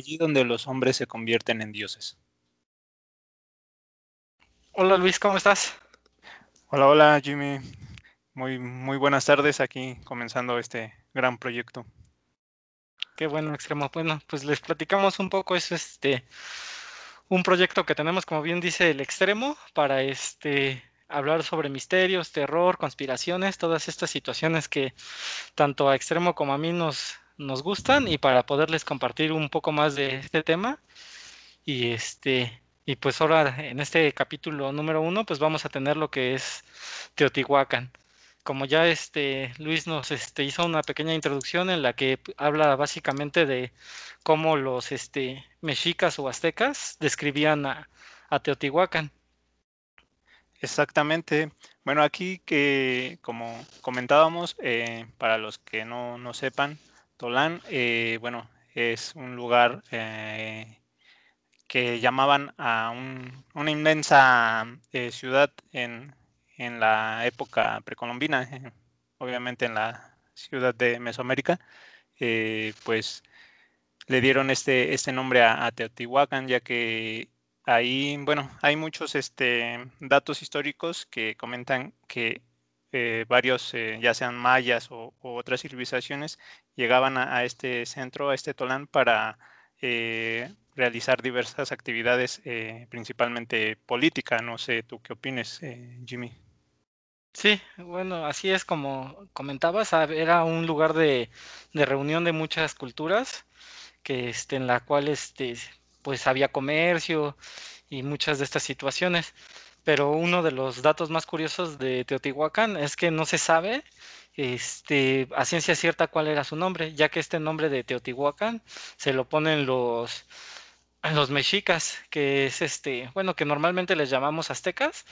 allí donde los hombres se convierten en dioses. Hola Luis, ¿cómo estás? Hola, hola Jimmy. Muy, muy buenas tardes aquí comenzando este gran proyecto. Qué bueno, extremo. Bueno, pues les platicamos un poco. Es este un proyecto que tenemos, como bien dice el extremo, para este hablar sobre misterios, terror, conspiraciones, todas estas situaciones que tanto a extremo como a mí nos, nos gustan y para poderles compartir un poco más de este tema. Y este, y pues ahora en este capítulo número uno, pues vamos a tener lo que es Teotihuacán. Como ya este Luis nos este, hizo una pequeña introducción en la que habla básicamente de cómo los este, mexicas o aztecas describían a, Teotihuacán. Exactamente. Bueno, aquí que como comentábamos, eh, para los que no, no sepan, Tolán, eh, bueno, es un lugar eh, que llamaban a una inmensa eh, ciudad en, la época precolombina, obviamente en la ciudad de Mesoamérica, pues le dieron este, este nombre a, Teotihuacán, ya que ahí, bueno, hay muchos este, datos históricos que comentan que eh, varios, eh, ya sean mayas o, otras civilizaciones, llegaban a, este centro, a este Tolán, para eh, realizar diversas actividades, principalmente política. No sé, ¿tú qué opines, Jimmy? Sí, bueno, así es como comentabas, era un lugar de, de reunión de muchas culturas, que este, en la cual este, pues había comercio y muchas de estas situaciones pero uno de los datos más curiosos de Teotihuacán es que no se sabe este, a ciencia cierta cuál era su nombre, ya que este nombre de Teotihuacán se lo ponen los, los mexicas, que es este, bueno, que normalmente les llamamos aztecas,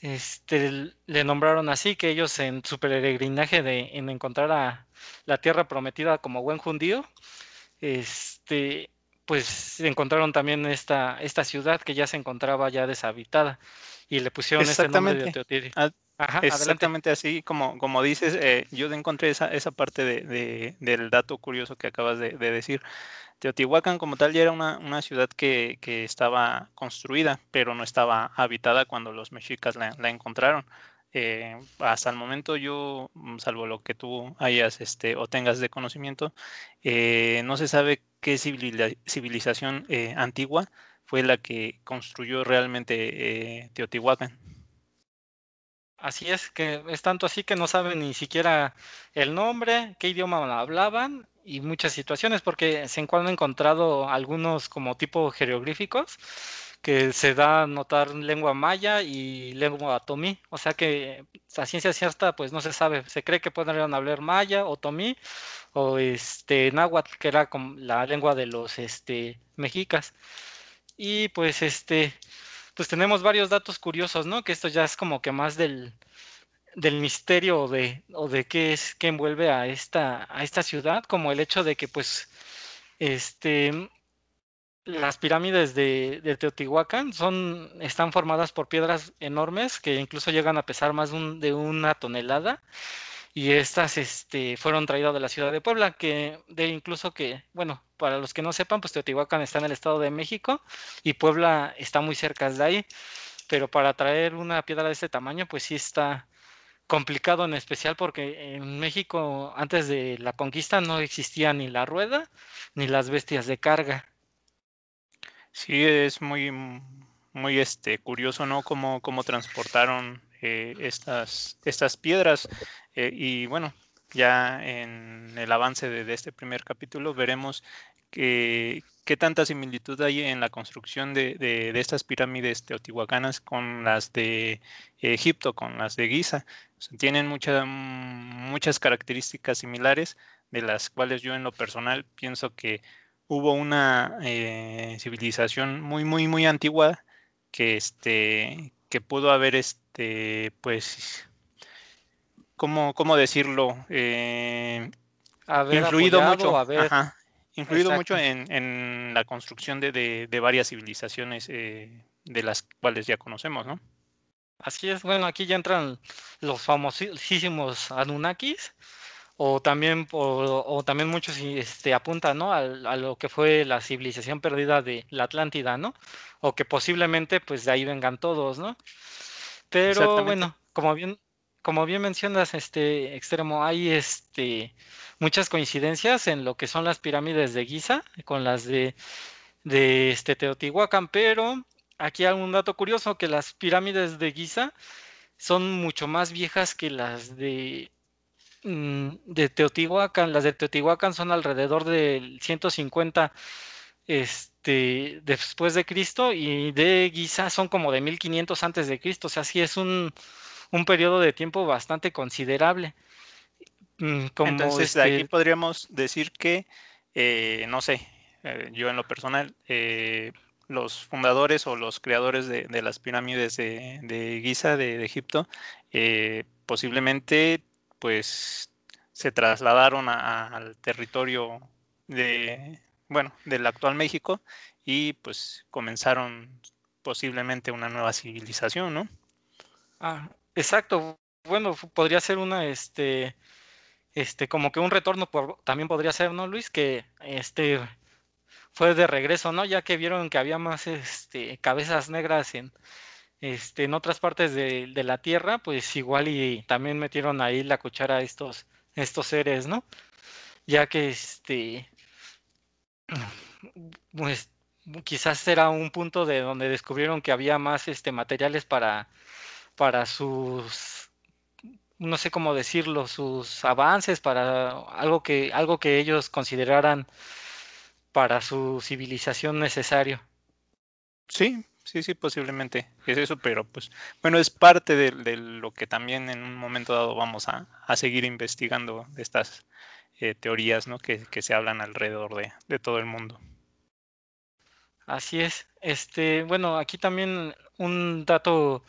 este, le nombraron así, que ellos en su peregrinaje de en encontrar a la tierra prometida como buen judío, este, pues encontraron también esta, esta ciudad que ya se encontraba ya deshabitada y le pusieron este nombre de Teotihuacán. exactamente así como, como dices, eh, yo encontré esa, esa parte de, del dato curioso que acabas de, decir. Teotihuacán como tal ya era una, una ciudad que, que, estaba construida, pero no estaba habitada cuando los mexicas la, la encontraron. Eh, hasta el momento yo, mm, salvo lo que tú hayas este, o tengas de conocimiento, eh, no se sabe qué civilización antigua fue la que construyó realmente eh, Teotihuacán. Así es, que es tanto así que no saben ni siquiera el nombre, qué idioma hablaban y muchas situaciones, porque se han encontrado algunos como tipo jeroglíficos que se da a notar lengua maya y lengua tomí, o sea que a ciencia cierta pues no se sabe, se cree que pueden hablar maya o tomí o este náhuatl, que era como la lengua de los este mexicas. Y pues este, pues tenemos varios datos curiosos, ¿no? Que esto ya es como que más del, del misterio o de, o de qué es que envuelve a esta, a esta ciudad, como el hecho de que pues este las pirámides de, de, Teotihuacán son, están formadas por piedras enormes que incluso llegan a pesar más de una tonelada y estas este, fueron traídas de la ciudad de Puebla, que de incluso que, bueno, para los que no sepan, pues Teotihuacán está en el Estado de México y Puebla está muy cerca de ahí, pero para traer una piedra de este tamaño, pues sí está complicado en especial porque en México antes de la conquista no existía ni la rueda ni las bestias de carga. Sí, es muy, muy este, curioso, ¿no? Cómo, cómo transportaron eh, estas, estas piedras. Eh, y bueno, ya en el avance de, este primer capítulo veremos que, qué tanta similitud hay en la construcción de, estas pirámides teotihuacanas con las de Egipto, con las de Giza. tienen muchas características similares, de las cuales yo en lo personal pienso que hubo una eh, civilización muy, muy, muy antigua que, este, que pudo haber, este, pues, ¿cómo, cómo decirlo? Eh, influido mucho, influido mucho en, la construcción de, varias civilizaciones eh, de las cuales ya conocemos, ¿no? Así es, bueno, aquí ya entran los famosísimos Anunnakis, o también, o, también muchos este, apuntan ¿no? a, lo que fue la civilización perdida de la Atlántida, ¿no? O que posiblemente pues de ahí vengan todos, ¿no? Pero bueno, como bien, como bien mencionas, este extremo, hay este muchas coincidencias en lo que son las pirámides de Giza con las de, de este Teotihuacán, pero aquí hay un dato curioso que las pirámides de Giza son mucho más viejas que las de de Teotihuacán, las de Teotihuacán son alrededor del 150 este, después de Cristo y de Giza son como de 1500 antes de Cristo, o sea, sí es un, un periodo de tiempo bastante considerable. Mm, como Entonces, aquí este podríamos decir que, eh, no sé, eh, yo en lo personal, eh, los fundadores o los creadores de, las pirámides de, Giza, de, de Egipto, posiblemente pues se trasladaron al territorio de, bueno, del actual México y pues comenzaron posiblemente una nueva civilización, ¿no? Ah, exacto. Bueno, podría ser una, este, este, como que un retorno también podría ser, ¿no, Luis? Que este fue de regreso, ¿no? Ya que vieron que había más, este, cabezas negras en, este, en otras partes de, la Tierra, pues igual y también metieron ahí la cuchara a estos, estos seres, ¿no? Ya que este, pues quizás era un punto de donde descubrieron que había más este, materiales para, para sus, no sé cómo decirlo, sus avances, para algo que, algo que ellos consideraran para su civilización necesario. Sí, sí, sí, posiblemente es eso, pero pues bueno, es parte de, lo que también en un momento dado vamos a, seguir investigando de estas eh, teorías ¿no? que, se hablan alrededor de, todo el mundo. Así es. Este, bueno, aquí también un dato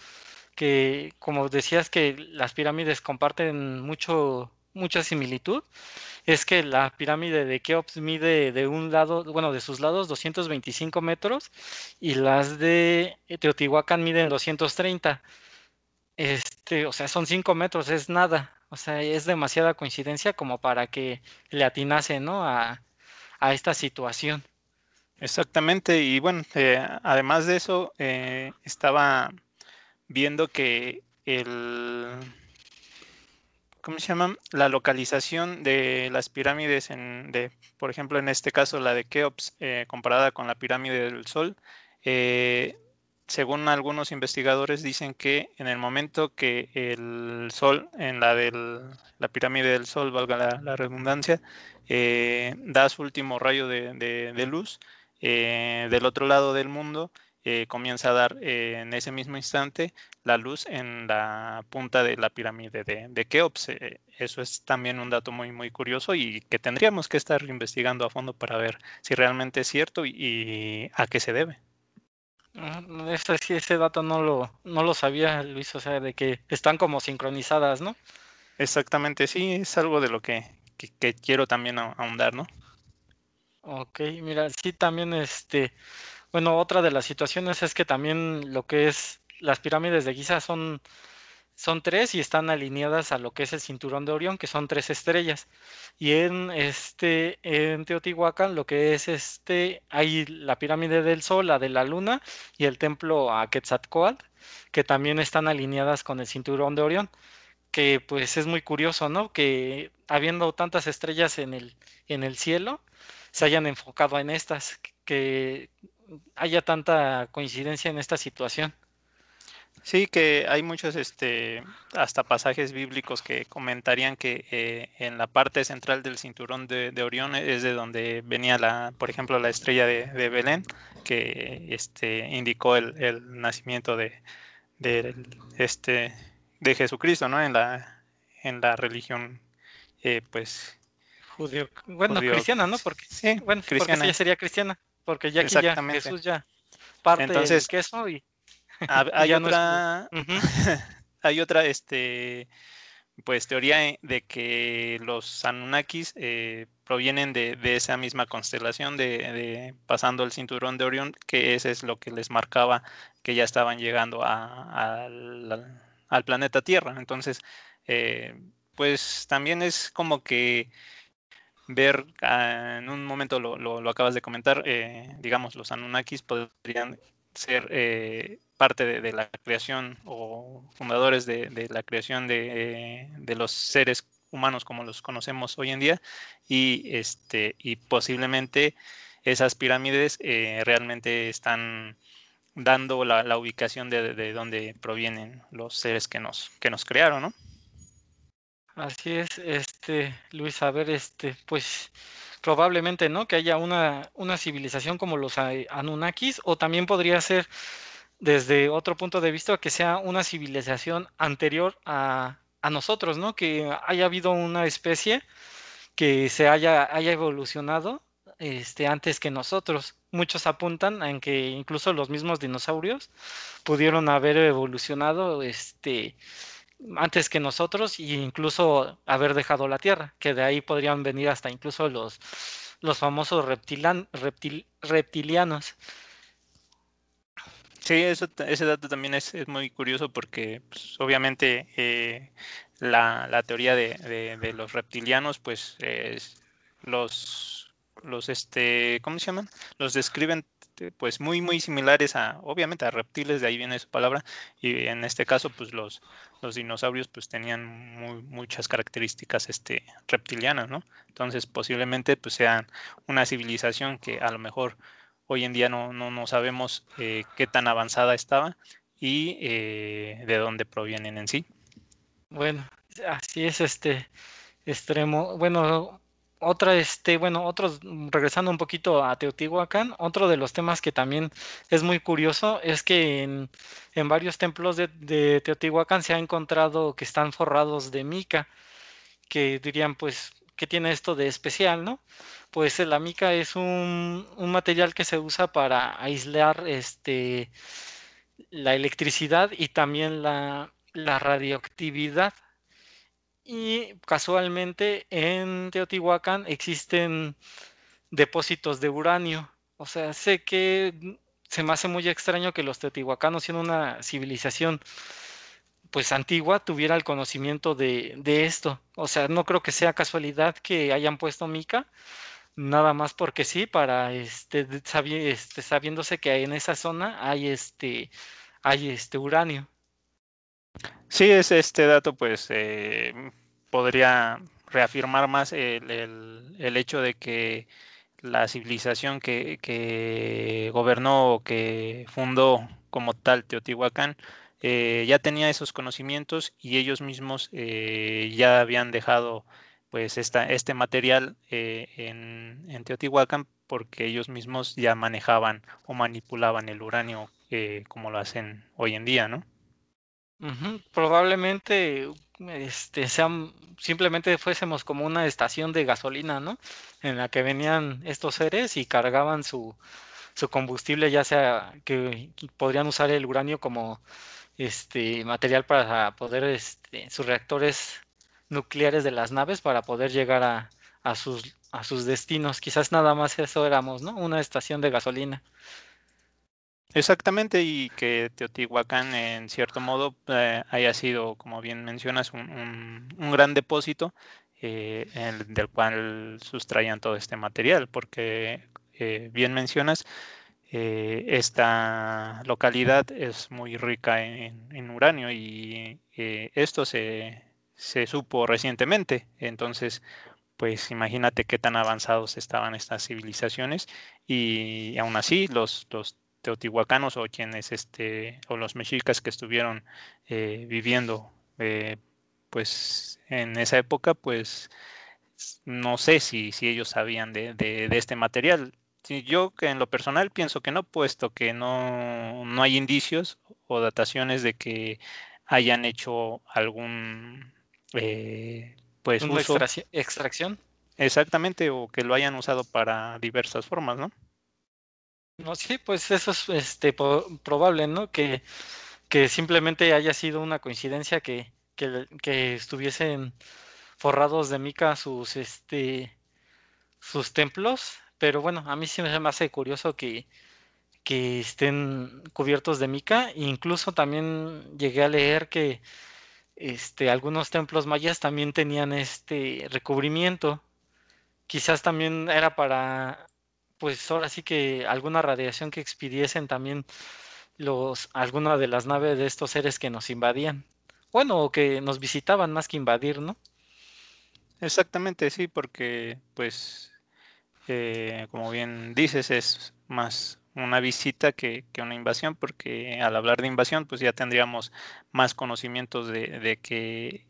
que, como decías, que las pirámides comparten mucho, mucha similitud es que la pirámide de Keops mide de un lado, bueno, de sus lados 225 metros y las de Teotihuacán miden 230. Este, o sea, son 5 metros, es nada. O sea, es demasiada coincidencia como para que le atinase, ¿no? A, esta situación. Exactamente, y bueno, eh, además de eso, eh, estaba viendo que el ¿cómo se llama? La localización de las pirámides, en, de, por ejemplo, en este caso la de Keops, eh, comparada con la pirámide del Sol, eh, según algunos investigadores dicen que en el momento que el Sol, en la de la pirámide del Sol, valga la, redundancia, eh, da su último rayo de luz, del otro lado del mundo, eh, comienza a dar eh, en ese mismo instante la luz en la punta de la pirámide de, Keops. Eh, eso es también un dato muy, muy curioso y que tendríamos que estar investigando a fondo para ver si realmente es cierto y, a qué se debe. Ah, ese, ese dato no lo, no lo sabía, Luis, o sea, de que están como sincronizadas, ¿no? Exactamente, sí, es algo de lo que, que quiero también ahondar, ¿no? Ok, mira, sí, también este, bueno, otra de las situaciones es que también lo que es las pirámides de Giza son, son tres y están alineadas a lo que es el cinturón de Orión, que son tres estrellas. Y en este, en Teotihuacán, lo que es este, hay la pirámide del Sol, la de la Luna y el templo a Quetzalcoatl, que también están alineadas con el cinturón de Orión. Que pues es muy curioso, ¿no? Que habiendo tantas estrellas en el, en el cielo, se hayan enfocado en estas, que haya tanta coincidencia en esta situación. Sí, que hay muchos, este, hasta pasajes bíblicos que comentarían que eh, en la parte central del cinturón de, Orión es de donde venía la, por ejemplo, la estrella de, Belén, que este, indicó el, nacimiento de, este, de Jesucristo, ¿no? En la, en la religión, eh, pues, judío, bueno, cristiana, ¿no? Porque, sí, bueno, cristiana. porque sería cristiana. Porque ya aquí ya Jesús ya parte Entonces, del queso y, hay otra hay otra este pues teoría de que los Anunnakis eh, provienen de, esa misma constelación de, pasando el cinturón de Orión, que ese es lo que les marcaba que ya estaban llegando al, planeta Tierra. Entonces, eh, pues también es como que ver, ah, en un momento lo, lo, acabas de comentar, eh, digamos, los Anunnakis podrían ser eh, parte de, la creación o fundadores de, la creación de, los seres humanos como los conocemos hoy en día y, este, y posiblemente esas pirámides eh, realmente están dando la, ubicación de, de dónde provienen los seres que nos, que nos crearon, ¿no? Así es, este, Luis, a ver, este, pues probablemente, ¿no? Que haya una, una civilización como los Anunnakis, o también podría ser desde otro punto de vista que sea una civilización anterior a, a nosotros, ¿no? Que haya habido una especie que se haya, haya evolucionado este, antes que nosotros. Muchos apuntan en que incluso los mismos dinosaurios pudieron haber evolucionado este, antes que nosotros e incluso haber dejado la Tierra, que de ahí podrían venir hasta incluso los, los famosos reptilan, reptilianos. Sí, ese dato también es, muy curioso porque pues, obviamente eh, la, la, teoría de, de, los reptilianos, pues es, los, los, este, ¿cómo se llaman? Los describen este, pues muy, muy similares a, obviamente, a reptiles, de ahí viene su palabra, y en este caso, pues los, los dinosaurios pues tenían muy, muchas características este, reptilianas, ¿no? Entonces, posiblemente pues sean una civilización que a lo mejor hoy en día no, no, sabemos eh, qué tan avanzada estaba y eh, de dónde provienen en sí. Bueno, así es este extremo. Bueno, otra, este, bueno, otros, mm, regresando un poquito a Teotihuacán, otro de los temas que también es muy curioso es que en, varios templos de, Teotihuacán se ha encontrado que están forrados de mica, que dirían, pues, ¿qué tiene esto de especial, no? Pues la mica es un, material que se usa para aislar este, la electricidad y también la radioactividad y casualmente en Teotihuacán existen depósitos de uranio. O sea, sé que se me hace muy extraño que los teotihuacanos, siendo una civilización pues antigua, tuviera el conocimiento de, esto. O sea, no creo que sea casualidad que hayan puesto mica, nada más porque sí, para este, este sabiéndose que en esa zona hay este, hay este uranio. Sí, es este dato, pues eh, podría reafirmar más el, hecho de que la civilización que, gobernó o que fundó como tal Teotihuacán eh, ya tenía esos conocimientos y ellos mismos eh, ya habían dejado pues esta, este material en, en, Teotihuacán porque ellos mismos ya manejaban o manipulaban el uranio como lo hacen hoy en día, ¿no? Probablemente este, sean, simplemente fuésemos como una estación de gasolina, ¿no? En la que venían estos seres y cargaban su, su combustible, ya sea que podrían usar el uranio como este material para poder, este, sus reactores nucleares de las naves para poder llegar a, a, sus, a sus destinos. Quizás nada más eso éramos, ¿no? Una estación de gasolina. Exactamente, y que Teotihuacán en cierto modo eh, haya sido, como bien mencionas, un, gran depósito eh, del cual sustraían todo este material, porque eh, bien mencionas, esta localidad es muy rica en, uranio y esto se, se supo recientemente, entonces pues imagínate qué tan avanzados estaban estas civilizaciones y aún así los, los teotihuacanos o quienes este o los mexicas que estuvieron eh, viviendo eh, pues en esa época pues no sé si, si ellos sabían de, este material. Yo que en lo personal pienso que no puesto que no, no hay indicios o dataciones de que hayan hecho algún eh, pues uso, extracción exactamente o que lo hayan usado para diversas formas no no, sí, pues eso es este, probable, ¿no? Que, que simplemente haya sido una coincidencia que, que, estuviesen forrados de mica sus, este, sus templos, pero bueno, a mí sí me hace curioso que, que estén cubiertos de mica, incluso también llegué a leer que este, algunos templos mayas también tenían este recubrimiento. Quizás también era para, pues ahora sí que alguna radiación que expidiesen también los, alguna de las naves de estos seres que nos invadían. Bueno, o que nos visitaban más que invadir, ¿no? Exactamente, sí, porque pues, eh, como bien dices, es más una visita que, una invasión, porque al hablar de invasión, pues ya tendríamos más conocimientos de, que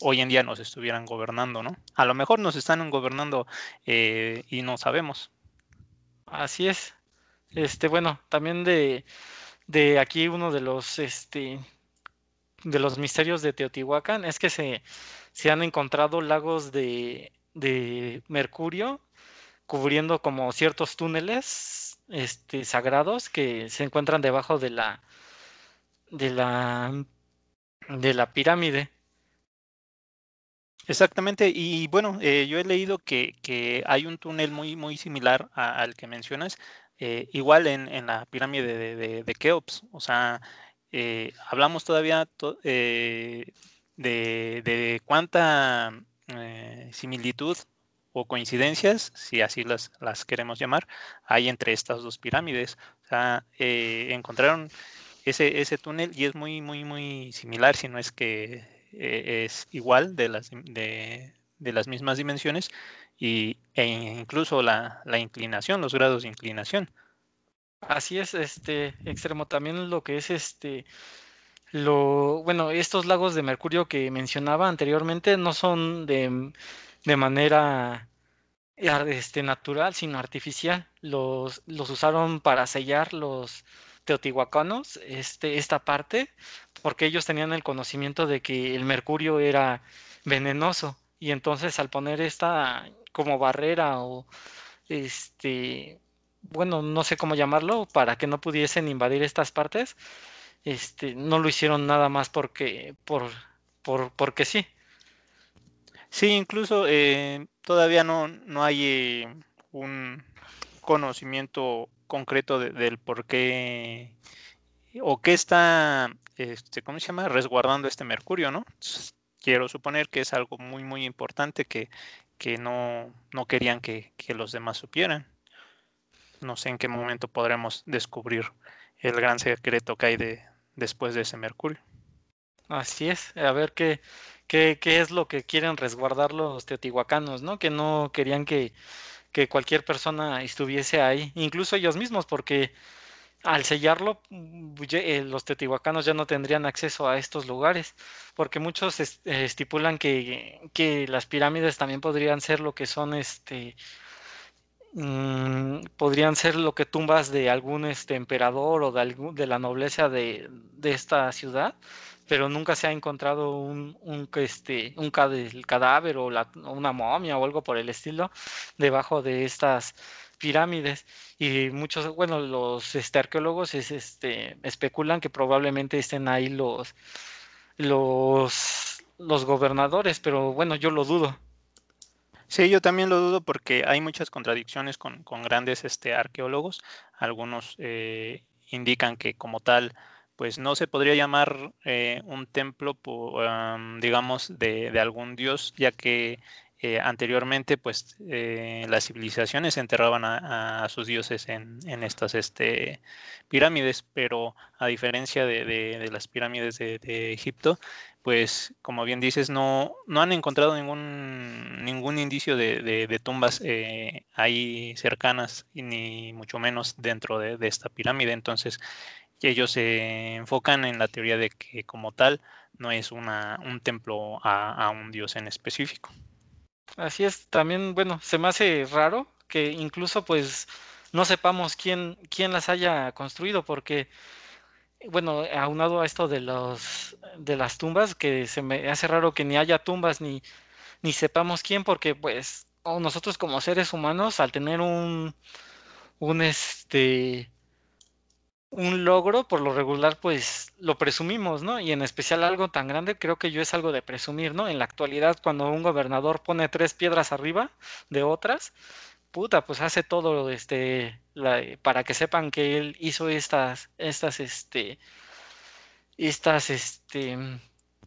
hoy en día nos estuvieran gobernando, ¿no? A lo mejor nos están gobernando eh, y no sabemos. Así es. Este, bueno, también de, de aquí uno de los, este, de los misterios de Teotihuacán es que se, se han encontrado lagos de, de mercurio cubriendo como ciertos túneles este, sagrados que se encuentran debajo de la de la de la pirámide. Exactamente, y bueno, eh, yo he leído que, que, hay un túnel muy, muy similar al que mencionas, eh, igual en, en, la pirámide de, de, Keops, o sea, eh, hablamos todavía de, de, cuánta similitud o coincidencias, si así las, las queremos llamar, hay entre estas dos pirámides. O sea, eh, encontraron ese, ese túnel y es muy, muy, muy similar, si no es que eh, es igual de las, de, las mismas dimensiones y, e incluso la, la, inclinación, los grados de inclinación. Así es, este extremo también lo que es este lo bueno, estos lagos de mercurio que mencionaba anteriormente no son de de manera este, natural, sino artificial. Los, los usaron para sellar los teotihuacanos este, esta parte, porque ellos tenían el conocimiento de que el mercurio era venenoso. Y entonces al poner esta como barrera o este bueno, no sé cómo llamarlo, para que no pudiesen invadir estas partes, este, no lo hicieron nada más porque, por, por, porque sí. Sí, incluso eh, todavía no, no hay eh, un conocimiento concreto del por qué o qué está, este, ¿cómo se llama? Resguardando este mercurio, ¿no? Quiero suponer que es algo muy, muy importante que, que no, no querían que, que los demás supieran. No sé en qué momento podremos descubrir el gran secreto que hay de, después de ese mercurio. Así es, a ver qué, qué, qué es lo que quieren resguardar los teotihuacanos, ¿no? Que no querían que, que cualquier persona estuviese ahí, incluso ellos mismos, porque al sellarlo, mm, eh, los teotihuacanos ya no tendrían acceso a estos lugares, porque muchos estipulan que, que, las pirámides también podrían ser lo que son, este, mm, podrían ser lo que tumbas de algún este, emperador o de, algún, de la nobleza de, esta ciudad, pero nunca se ha encontrado un, un, este, cadáver o una momia o algo por el estilo debajo de estas pirámides. Y muchos bueno los este, arqueólogos es, este, especulan que probablemente estén ahí los los gobernadores pero bueno yo lo dudo Sí, yo también lo dudo porque hay muchas contradicciones con, con grandes este, arqueólogos. Algunos eh, indican que como tal pues no se podría llamar eh, un templo, digamos, de, algún dios, ya que eh, anteriormente, pues, las civilizaciones enterraban a, sus dioses en, estas este, pirámides, pero a diferencia de, las pirámides de, Egipto, pues, como bien dices, no, no han encontrado ningún, ningún indicio de, tumbas ahí cercanas, ni mucho menos dentro de, esta pirámide. Entonces, y ellos se enfocan en la teoría de que como tal no es una, un templo a, un dios en específico. Así es, también, bueno, se me hace raro que incluso pues no sepamos quién, quién las haya construido, porque, bueno, aunado a esto de, los, de las tumbas, que se me hace raro que ni haya tumbas ni, ni sepamos quién, porque pues nosotros como seres humanos, al tener un, un este, un logro, por lo regular, pues lo presumimos, ¿no? Y en especial algo tan grande, creo que yo es algo de presumir, ¿no? En la actualidad, cuando un gobernador pone tres piedras arriba de otras, puta, pues hace todo, este, para que sepan que él hizo estas, estas, este, estas, este,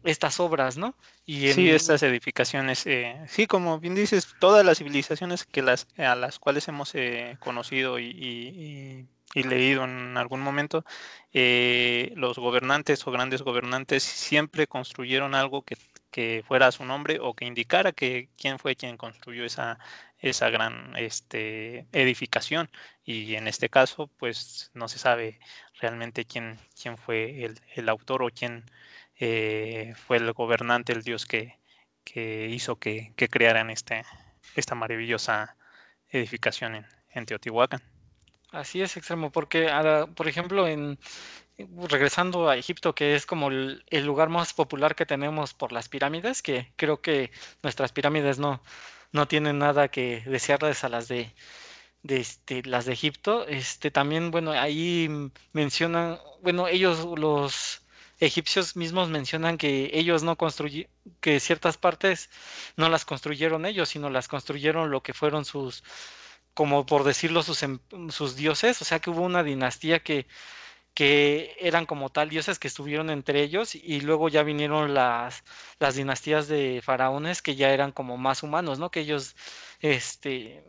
estas obras, ¿no? Y Sí, estas edificaciones, eh, sí, como bien dices, todas las civilizaciones que las, a las cuales hemos eh, conocido y, leído en algún momento, eh, los gobernantes o grandes gobernantes siempre construyeron algo que, que fuera a su nombre o que indicara que quién fue quien construyó esa, esa gran este, edificación. Y en este caso, pues no se sabe realmente quién, quién fue el, el autor o quién eh, fue el gobernante, el dios que, hizo que, crearan este, esta maravillosa edificación en, en Teotihuacán. Así es, extremo, porque, por ejemplo, en regresando a Egipto, que es como el, lugar más popular que tenemos por las pirámides, que creo que nuestras pirámides no, no tienen nada que desearles a las de, este, las de Egipto. Este, también, bueno, ahí mencionan, bueno, ellos los egipcios mismos mencionan que ellos no construyeron, que ciertas partes no las construyeron ellos, sino las construyeron lo que fueron sus, como por decirlo, sus, em, sus dioses, o sea que hubo una dinastía que, que eran como tal dioses que estuvieron entre ellos y luego ya vinieron las, las dinastías de faraones que ya eran como más humanos, ¿no? Que ellos, este,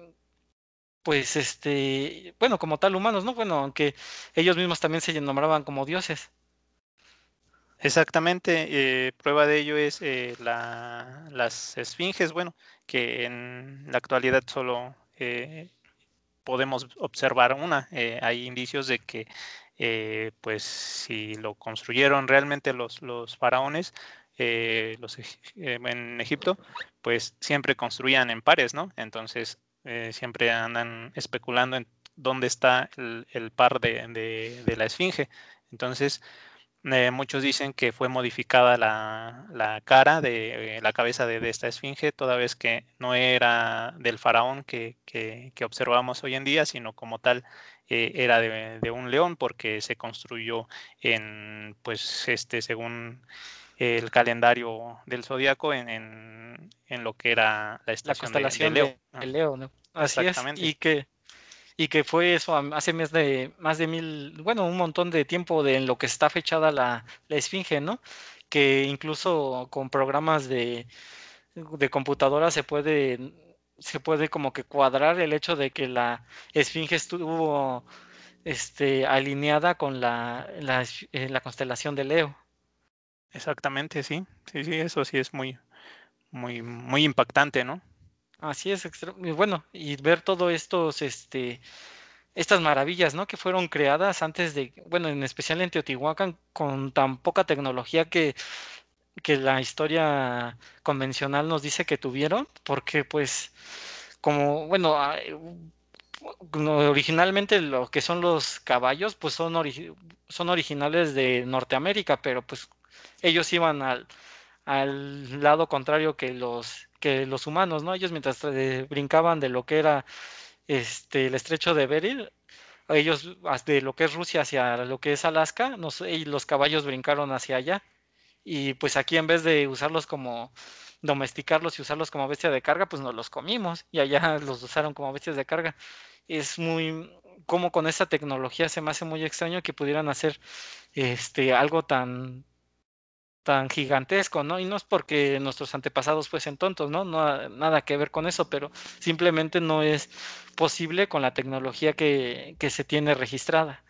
pues, este, bueno, como tal humanos, ¿no? Bueno, aunque ellos mismos también se nombraban como dioses. Exactamente, eh, prueba de ello es eh, las esfinges, bueno, que en la actualidad solo eh, podemos observar una. hay indicios de que, pues, si lo construyeron realmente los, los faraones, los, en Egipto, pues siempre construían en pares, ¿no? Entonces, siempre andan especulando en dónde está el, par de, de la esfinge. Entonces, eh, muchos dicen que fue modificada la, cara de eh, la cabeza de, esta esfinge, toda vez que no era del faraón que, observamos hoy en día, sino como tal eh, era de, un león, porque se construyó en, pues, este, según el calendario del zodiaco, en, lo que era la estación de, Leo. Leo Así es, y que y que fue eso hace más de, más de mil, bueno, un montón de tiempo de en lo que está fechada la, esfinge, ¿no? Que incluso con programas de, de computadora se puede, se puede como que cuadrar el hecho de que la esfinge estuvo este, alineada con la, la, eh, la constelación de Leo. Exactamente, sí, sí, sí, eso sí es muy, muy, muy impactante, ¿no? Así es, bueno, y ver todo estos, este, estas maravillas, ¿no? Que fueron creadas antes de, bueno, en especial en Teotihuacán, con tan poca tecnología que, que la historia convencional nos dice que tuvieron, porque pues, como, bueno, originalmente lo que son los caballos, pues son, son originales de Norteamérica, pero pues ellos iban al, al lado contrario que los que los humanos, ¿no? Ellos mientras eh, brincaban de lo que era este, el estrecho de Bering, ellos de lo que es Rusia hacia lo que es Alaska, y los caballos brincaron hacia allá. Y pues aquí en vez de usarlos como domesticarlos y usarlos como bestia de carga, pues nos los comimos y allá los usaron como bestias de carga. Es muy como con esta tecnología se me hace muy extraño que pudieran hacer este algo tan tan gigantesco, ¿no? Y no es porque nuestros antepasados fuesen tontos, ¿no? no nada que ver con eso, pero simplemente no es posible con la tecnología que, se tiene registrada.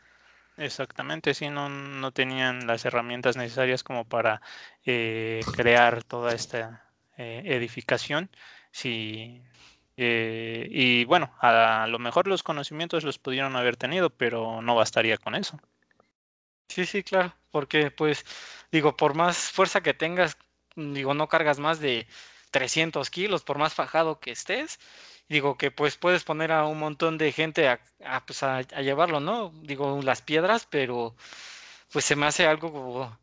Exactamente, sí, no, no tenían las herramientas necesarias como para eh, crear toda esta eh, edificación. Sí, eh, y bueno, a lo mejor los conocimientos los pudieron haber tenido, pero no bastaría con eso. Sí, sí, claro, porque pues digo, por más fuerza que tengas, digo, no cargas más de 300 kilos, por más fajado que estés, digo que pues puedes poner a un montón de gente a, pues, a, llevarlo, ¿no? Digo, las piedras, pero pues se me hace algo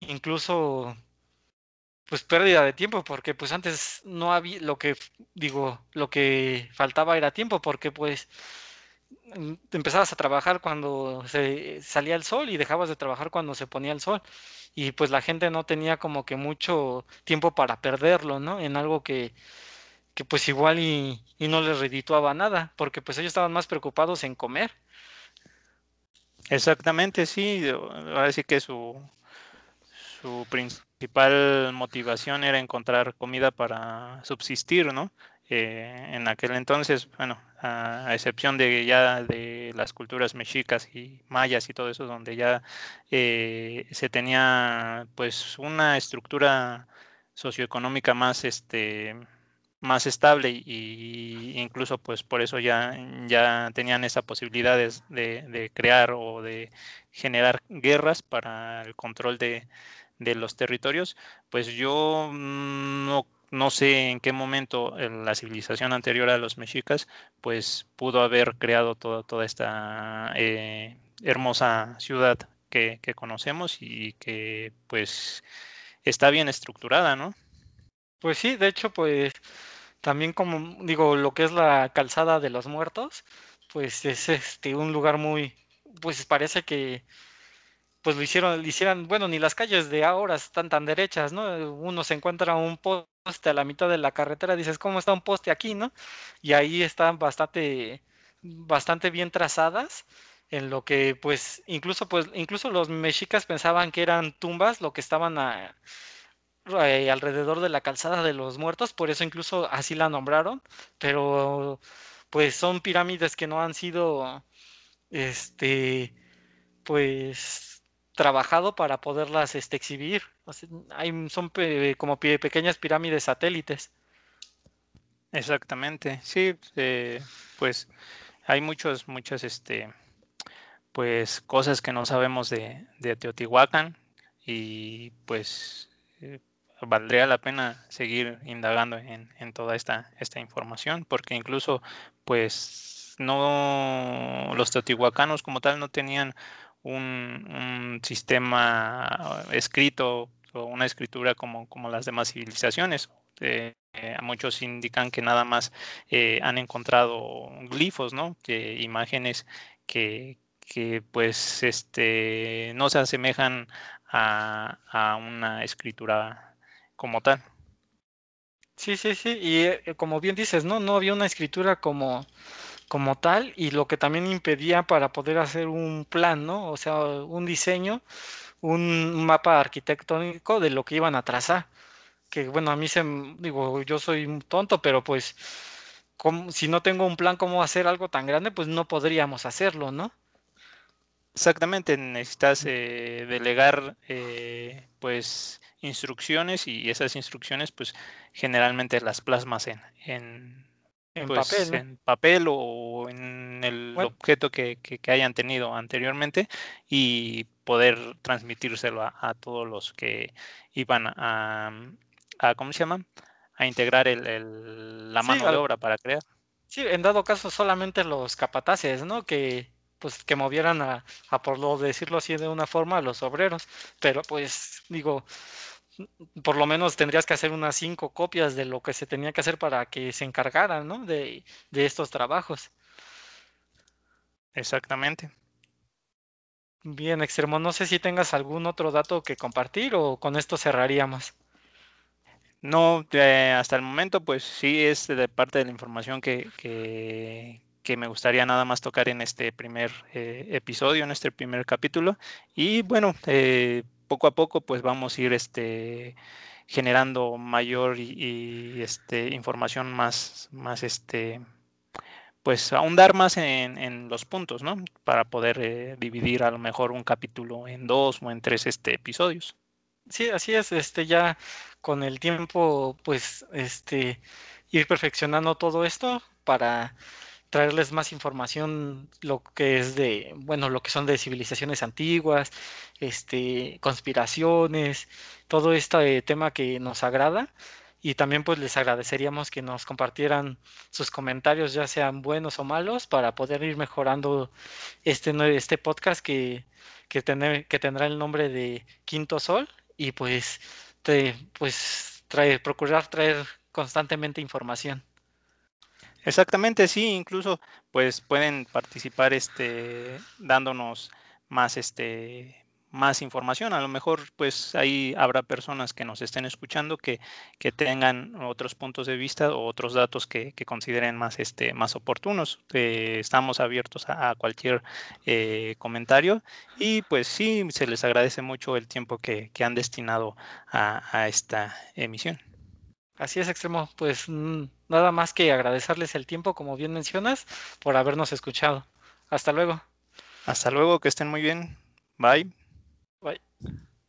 incluso pues pérdida de tiempo, porque pues antes no había lo que digo, lo que faltaba era tiempo, porque pues Empezabas a trabajar cuando se salía el sol y dejabas de trabajar cuando se ponía el sol. Y pues la gente no tenía como que mucho tiempo para perderlo, ¿no? En algo que, que pues igual y, no les redituaba nada, porque pues ellos estaban más preocupados en comer. Exactamente, sí. Ahora sí que su, su principal motivación era encontrar comida para subsistir, ¿no? Eh, en aquel entonces, bueno, a, excepción de ya de las culturas mexicas y mayas y todo eso, donde ya eh, se tenía pues una estructura socioeconómica más este más estable y incluso pues por eso ya, ya tenían esa posibilidad de, crear o de generar guerras para el control de, de los territorios, pues yo no no sé en qué momento la civilización anterior a los mexicas, pues pudo haber creado toda esta eh, hermosa ciudad que, conocemos y que pues está bien estructurada, ¿no? Pues sí, de hecho, pues también como digo, lo que es la calzada de los muertos, pues es este un lugar muy, pues parece que pues lo hicieron, lo hicieran, bueno, ni las calles de ahora están tan derechas, ¿no? Uno se encuentra un poste a la mitad de la carretera, dices, ¿cómo está un poste aquí, no? Y ahí están bastante, bastante bien trazadas, en lo que, pues, incluso, pues, incluso los mexicas pensaban que eran tumbas, lo que estaban eh, alrededor de la calzada de los muertos, por eso incluso así la nombraron, pero, pues, son pirámides que no han sido, este, pues, trabajado para poderlas este, exhibir. hay, son como pequeñas pirámides satélites. Exactamente, sí, eh, pues hay muchos, muchas, este, pues cosas que no sabemos de, Teotihuacán y pues eh, valdría la pena seguir indagando en, en, toda esta, esta información porque incluso pues no los teotihuacanos como tal no tenían un, sistema escrito o una escritura como, como las demás civilizaciones. Eh, muchos indican que nada más eh, han encontrado glifos, ¿no? Que, imágenes que, que, pues este, no se asemejan a, a, una escritura como tal. Sí, sí, sí, y eh, como bien dices, ¿no? No había una escritura como como tal y lo que también impedía para poder hacer un plan, ¿no? O sea, un diseño, un mapa arquitectónico de lo que iban a trazar. Que bueno, a mí se, digo, yo soy tonto, pero pues si no tengo un plan cómo hacer algo tan grande, pues no podríamos hacerlo, ¿no? Exactamente, necesitas eh, delegar eh, pues instrucciones y esas instrucciones pues generalmente las plasmas en, en en pues, papel. En papel o en el objeto que, hayan tenido anteriormente y poder transmitírselo a, todos los que iban a, a, ¿cómo se llama? A integrar el, la mano de obra para crear. Sí, en dado caso solamente los capataces, ¿no? Que pues que movieran a, a por lo decirlo así de una forma a los obreros, pero pues digo, por lo menos tendrías que hacer unas cinco copias de lo que se tenía que hacer para que se encargaran ¿no? de, estos trabajos. Exactamente. Bien, extremo. No sé si tengas algún otro dato que compartir o con esto cerraríamos. No, hasta el momento, pues sí es de parte de la información que, que, me gustaría nada más tocar en este primer eh, episodio, en este primer capítulo. Y bueno, eh, poco a poco pues vamos a ir este, generando mayor y, este, información más, más este, pues ahondar más en, los puntos, ¿no? Para poder eh, dividir a lo mejor un capítulo en dos o en tres este, episodios. Sí, así es, este, ya con el tiempo, pues, este, ir perfeccionando todo esto para traerles más información, lo que es de, bueno, lo que son de civilizaciones antiguas, este, conspiraciones, todo este tema que nos agrada. Y también pues les agradeceríamos que nos compartieran sus comentarios, ya sean buenos o malos, para poder ir mejorando este, este podcast que, que, que tendrá el nombre de Quinto Sol. Y pues, te, pues traer, procurar traer constantemente información. Exactamente, sí, incluso pues pueden participar este dándonos más este más información. A lo mejor pues ahí habrá personas que nos estén escuchando que, que tengan otros puntos de vista o otros datos que, que consideren más, este, más oportunos. Eh, estamos abiertos a, cualquier eh, comentario y pues sí, se les agradece mucho el tiempo que, que han destinado a, a esta emisión. Así es, Extremo. Pues mm, nada más que agradecerles el tiempo, como bien mencionas, por habernos escuchado. Hasta luego. Hasta luego, que estén muy bien. Bye. Bye.